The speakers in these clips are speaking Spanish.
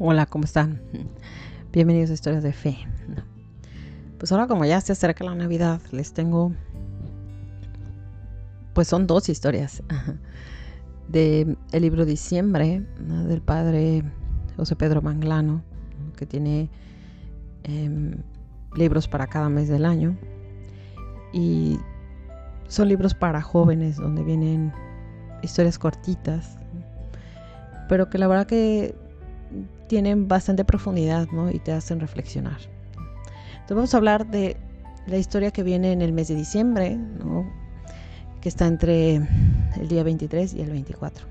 Hola, ¿cómo están? Bienvenidos a Historias de Fe. Pues ahora como ya se acerca la Navidad, les tengo, pues son dos historias de el libro Diciembre del padre José Pedro Manglano, que tiene em, libros para cada mes del año. Y son libros para jóvenes donde vienen historias cortitas, pero que la verdad que tienen bastante profundidad y te hacen reflexionar. Entonces vamos a hablar de la historia que viene en el mes de diciembre, que está entre el día 23 y el 24.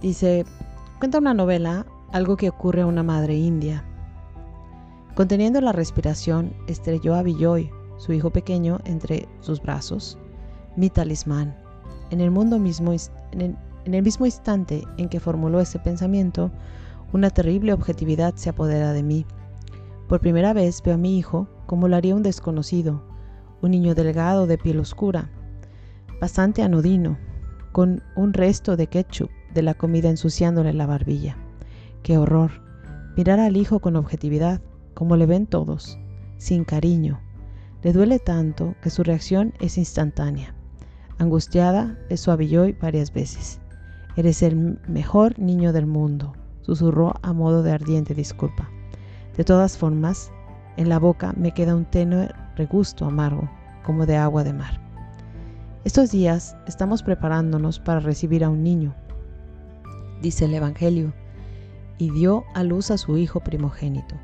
Dice, cuenta una novela, algo que ocurre a una madre india. Conteniendo la respiración, estrelló a Villoy, su hijo pequeño, entre sus brazos, mi talismán. En el, mundo mismo, en el mismo instante en que formuló ese pensamiento, una terrible objetividad se apodera de mí por primera vez veo a mi hijo como lo haría un desconocido, un niño delgado de piel oscura, bastante anodino, con un resto de ketchup de la comida ensuciándole la barbilla. ¡Qué horror! Mirar al hijo con objetividad, como le ven todos, sin cariño. Le duele tanto que su reacción es instantánea. Angustiada, le suavilló varias veces. Eres el mejor niño del mundo, susurró a modo de ardiente disculpa. De todas formas, en la boca me queda un tenue regusto amargo, como de agua de mar. Estos días estamos preparándonos para recibir a un niño, dice el Evangelio, y dio a luz a su hijo primogénito.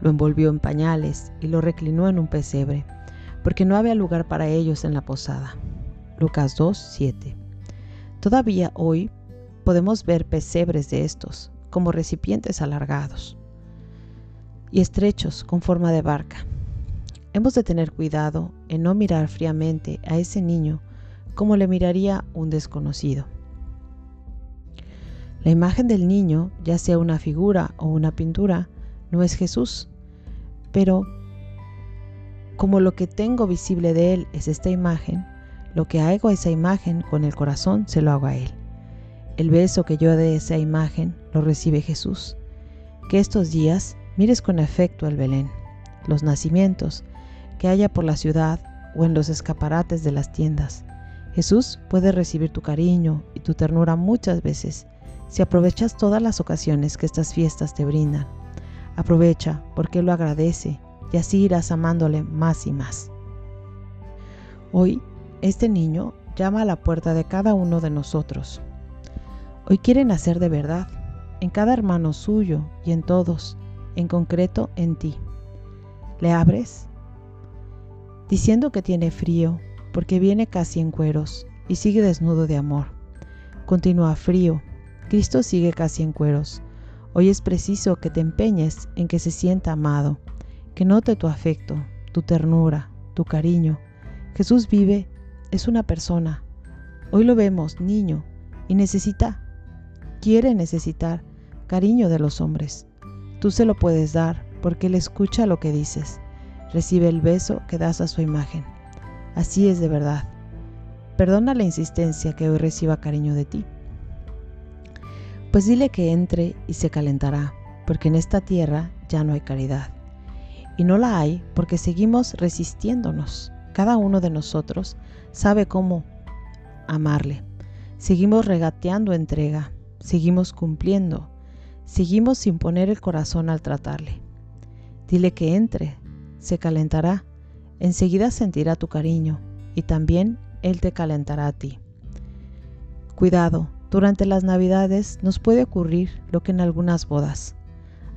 Lo envolvió en pañales y lo reclinó en un pesebre, porque no había lugar para ellos en la posada. Lucas 2, 7. Todavía hoy podemos ver pesebres de estos, como recipientes alargados y estrechos con forma de barca. Hemos de tener cuidado en no mirar fríamente a ese niño como le miraría un desconocido. La imagen del niño, ya sea una figura o una pintura, no es Jesús, pero como lo que tengo visible de él es esta imagen, lo que hago a esa imagen con el corazón se lo hago a él. El beso que yo de esa imagen lo recibe Jesús. Que estos días mires con afecto el Belén, los nacimientos que haya por la ciudad o en los escaparates de las tiendas. Jesús puede recibir tu cariño y tu ternura muchas veces si aprovechas todas las ocasiones que estas fiestas te brindan. Aprovecha porque lo agradece y así irás amándole más y más. Hoy, este niño llama a la puerta de cada uno de nosotros. Hoy quiere nacer de verdad, en cada hermano suyo y en todos, en concreto en ti. ¿Le abres? Diciendo que tiene frío, porque viene casi en cueros y sigue desnudo de amor. Continúa frío, Cristo sigue casi en cueros. Hoy es preciso que te empeñes en que se sienta amado, que note tu afecto, tu ternura, tu cariño. Jesús vive, es una persona. Hoy lo vemos, niño, y necesita, quiere necesitar cariño de los hombres. Tú se lo puedes dar porque Él escucha lo que dices. Recibe el beso que das a su imagen. Así es de verdad. Perdona la insistencia que hoy reciba cariño de ti. Pues dile que entre y se calentará, porque en esta tierra ya no hay caridad. Y no la hay porque seguimos resistiéndonos. Cada uno de nosotros sabe cómo amarle. Seguimos regateando entrega, seguimos cumpliendo, Seguimos sin poner el corazón al tratarle. Dile que entre, se calentará, enseguida sentirá tu cariño y también él te calentará a ti. Cuidado, durante las navidades nos puede ocurrir lo que en algunas bodas.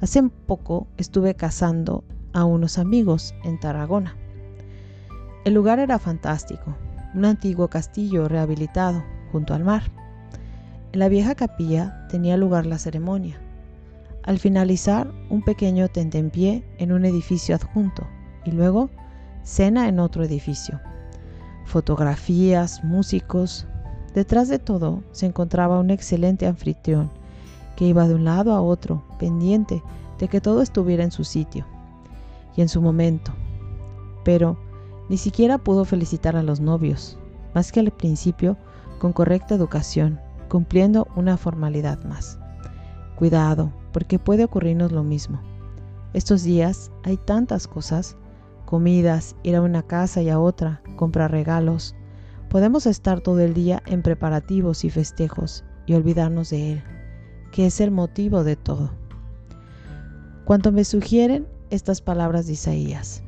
Hace poco estuve casando a unos amigos en Tarragona. El lugar era fantástico, un antiguo castillo rehabilitado junto al mar. En la vieja capilla tenía lugar la ceremonia al finalizar, un pequeño tentempié en un edificio adjunto y luego cena en otro edificio. Fotografías, músicos. Detrás de todo se encontraba un excelente anfitrión que iba de un lado a otro, pendiente de que todo estuviera en su sitio y en su momento. Pero ni siquiera pudo felicitar a los novios, más que al principio con correcta educación, cumpliendo una formalidad más. Cuidado, porque puede ocurrirnos lo mismo. Estos días hay tantas cosas, comidas, ir a una casa y a otra, comprar regalos. Podemos estar todo el día en preparativos y festejos y olvidarnos de Él, que es el motivo de todo. Cuando me sugieren estas palabras de Isaías,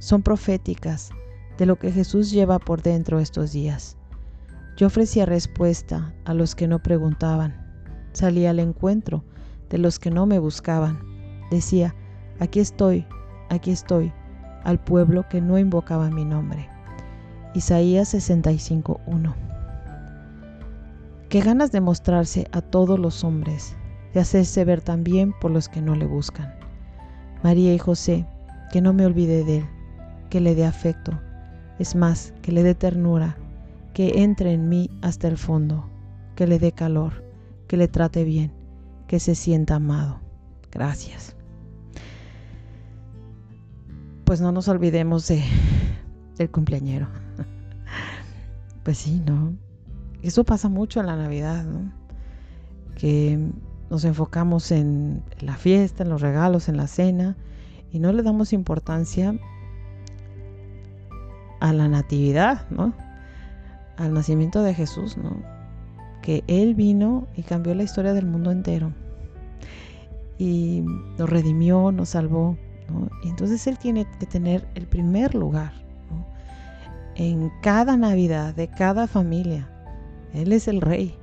son proféticas de lo que Jesús lleva por dentro estos días. Yo ofrecía respuesta a los que no preguntaban, salía al encuentro de los que no me buscaban. Decía, aquí estoy, aquí estoy, al pueblo que no invocaba mi nombre. Isaías 65.1 Qué ganas de mostrarse a todos los hombres, de hacerse ver también por los que no le buscan. María y José, que no me olvide de él, que le dé afecto, es más, que le dé ternura, que entre en mí hasta el fondo, que le dé calor, que le trate bien, que se sienta amado. Gracias. Pues no nos olvidemos de, del cumpleañero. Pues sí, ¿no? Eso pasa mucho en la Navidad, ¿no? Que nos enfocamos en la fiesta, en los regalos, en la cena y no le damos importancia a la natividad, ¿no? Al nacimiento de Jesús, ¿no? Que Él vino y cambió la historia del mundo entero y nos redimió, nos salvó. Y entonces Él tiene que tener el primer lugar en cada Navidad de cada familia. Él es el rey.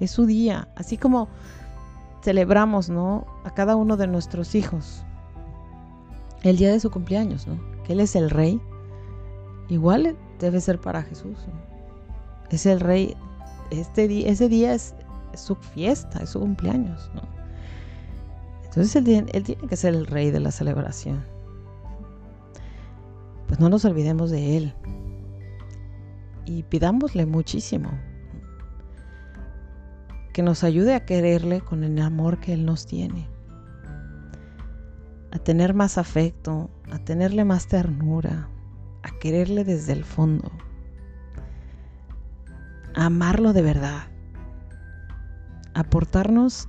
Es su día. Así como celebramos ¿no? a cada uno de nuestros hijos el día de su cumpleaños, ¿no? que Él es el rey. Igual debe ser para Jesús. Es el rey. Este ese día es, es su fiesta, es su cumpleaños. ¿no? Entonces él, tiene que ser el rey de la celebración. Pues no nos olvidemos de Él. Y pidámosle muchísimo. Que nos ayude a quererle con el amor que Él nos tiene. A tener más afecto, a tenerle más ternura, a quererle desde el fondo. A amarlo de verdad. A portarnos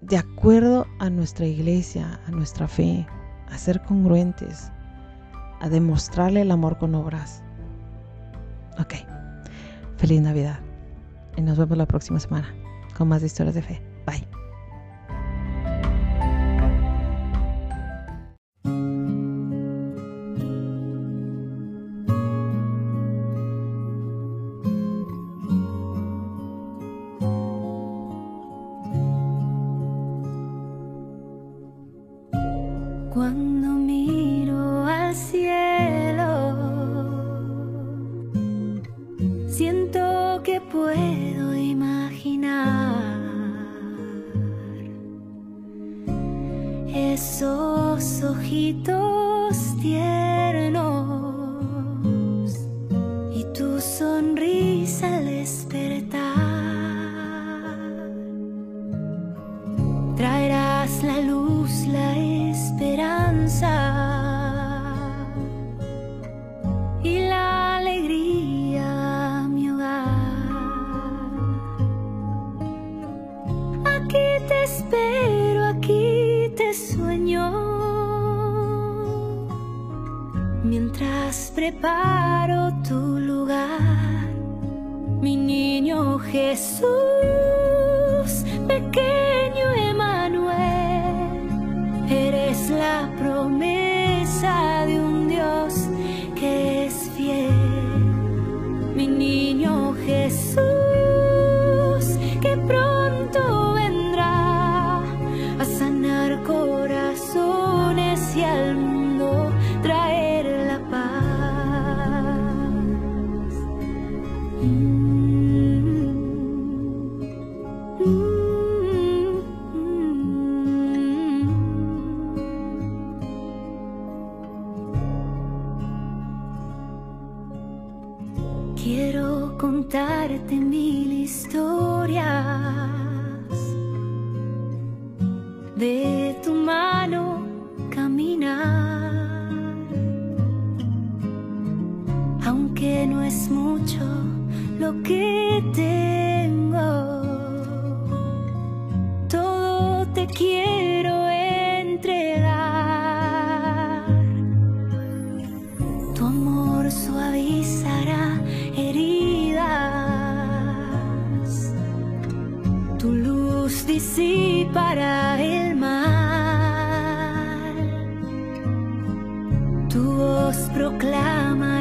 de acuerdo a nuestra iglesia, a nuestra fe, a ser congruentes, a demostrarle el amor con obras. Ok, feliz Navidad y nos vemos la próxima semana con más historias de fe. Bye. Esos ojitos tiernos y tu sonrisa al despertar. Traerás la luz, la esperanza y la alegría mi hogar. Aquí te espero, preparo tu lugar, mi niño Jesús, contarte mil historias. De tu mano caminar, aunque no es mucho lo que tengo, bersama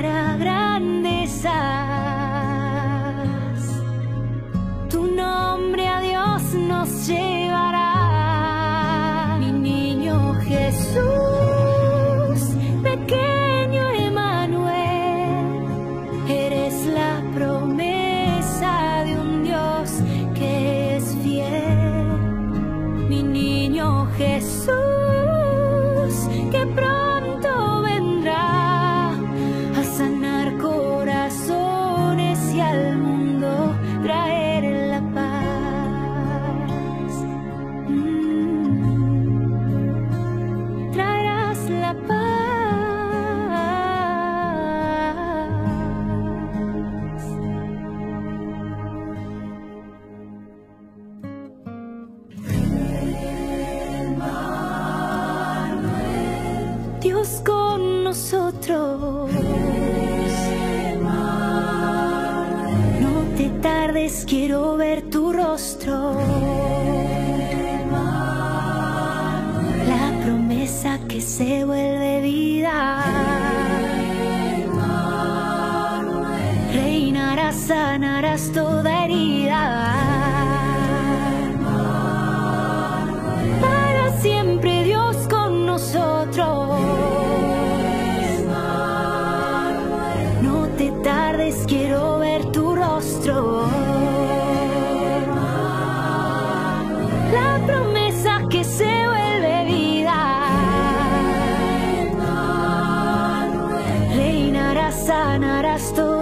No te tardes, quiero ver tu rostro. La promesa que se vuelve vida. Reinarás, sanarás toda herida. さ鳴らすと